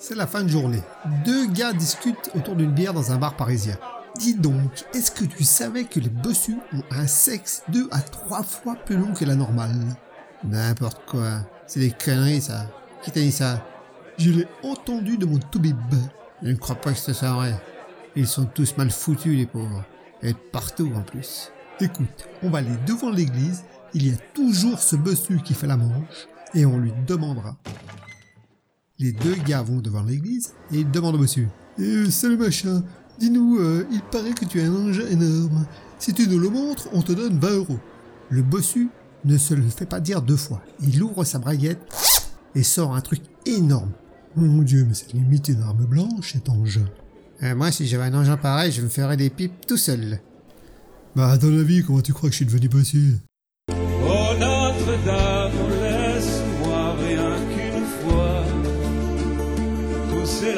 C'est la fin de journée. Deux gars discutent autour d'une bière dans un bar parisien. Dis donc, est-ce que tu savais que les bossus ont un sexe deux à trois fois plus long que la normale? N'importe quoi. C'est des conneries, ça. Qui t'a dit ça? Je l'ai entendu de mon toubib. Je ne crois pas que ce soit vrai. Ils sont tous mal foutus, les pauvres. Et partout, en plus. Écoute, on va aller devant l'église. Il y a toujours ce bossu qui fait la manche. Et on lui demandera. Les deux gars vont devant l'église et ils demandent au bossu. Eh, salut machin, dis-nous, euh, il paraît que tu as un engin énorme. Si tu nous le montres, on te donne 20 euros. Le bossu ne se le fait pas dire deux fois. Il ouvre sa braguette et sort un truc énorme. Oh mon dieu, mais c'est limite une arme blanche cet engin. Euh, moi, si j'avais un engin pareil, je me ferais des pipes tout seul. Bah, dans la vie, comment tu crois que je suis devenu bossu? Oh Notre-Dame,